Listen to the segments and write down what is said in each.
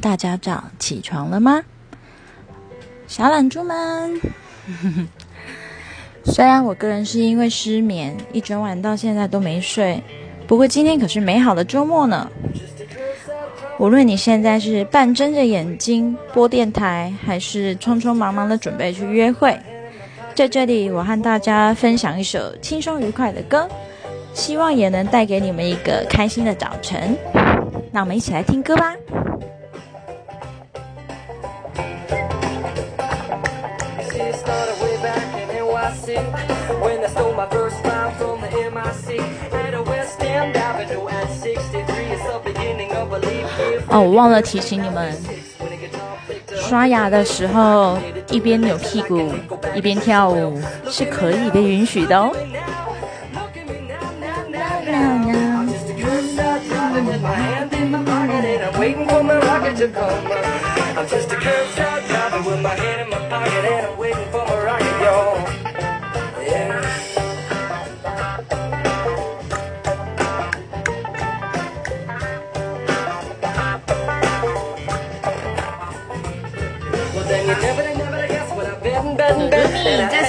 大家早起床了吗？小懒猪们，虽然我个人是因为失眠，一整晚到现在都没睡，不过今天可是美好的周末呢。无论你现在是半睁着眼睛播电台，还是匆匆忙忙的准备去约会，在这里我和大家分享一首轻松愉快的歌，希望也能带给你们一个开心的早晨。那我们一起来听歌吧。哦，我忘了提醒你们，刷牙的时候一边扭屁股一边跳舞是可以被允许的哦。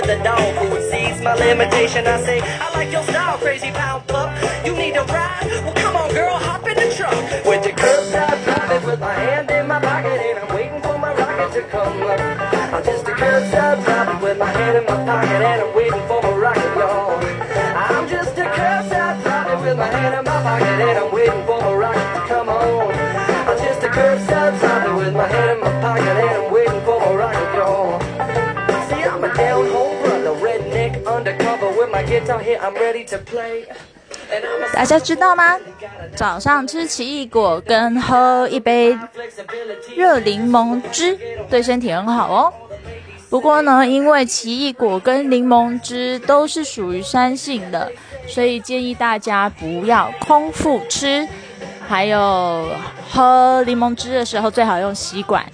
At the dog food sees my limitation. I say, I like your style, crazy pound pup. You need a ride? Well, come on, girl, hop in the truck. With the curbside driving with my hand in my pocket and I'm waiting for my rocket to come up. I'm just a curbside driving 大家知道吗？早上吃奇异果跟喝一杯热柠檬汁对身体很好哦。不过呢，因为奇异果跟柠檬汁都是属于酸性的，所以建议大家不要空腹吃。还有喝柠檬汁的时候，最好用吸管，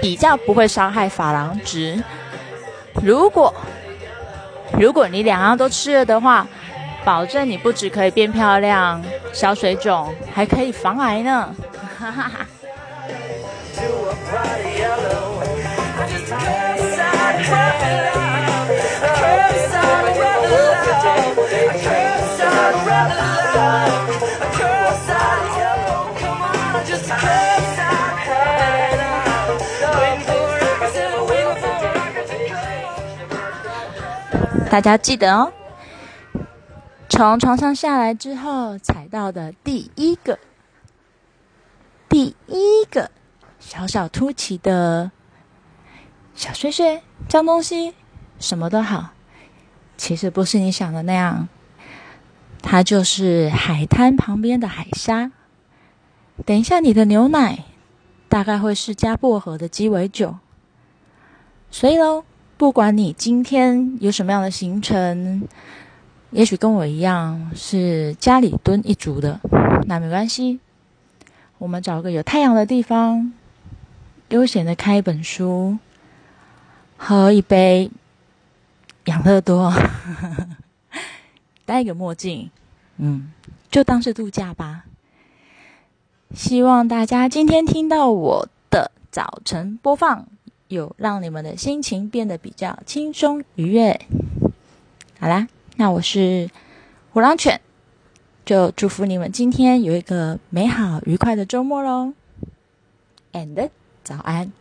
比较不会伤害珐琅质。如果如果你两样都吃了的话，保证你不止可以变漂亮、消水肿，还可以防癌呢！哈哈哈。大家记得哦。从床上下来之后，踩到的第一个、第一个小小凸起的小碎碎、脏东西，什么都好，其实不是你想的那样，它就是海滩旁边的海沙。等一下，你的牛奶大概会是加薄荷的鸡尾酒。所以喽，不管你今天有什么样的行程。也许跟我一样是家里蹲一族的，那没关系。我们找个有太阳的地方，悠闲的看一本书，喝一杯养乐多，戴个墨镜，嗯，就当是度假吧。希望大家今天听到我的早晨播放，有让你们的心情变得比较轻松愉悦。好啦。那我是虎狼犬，就祝福你们今天有一个美好愉快的周末喽，and 早安。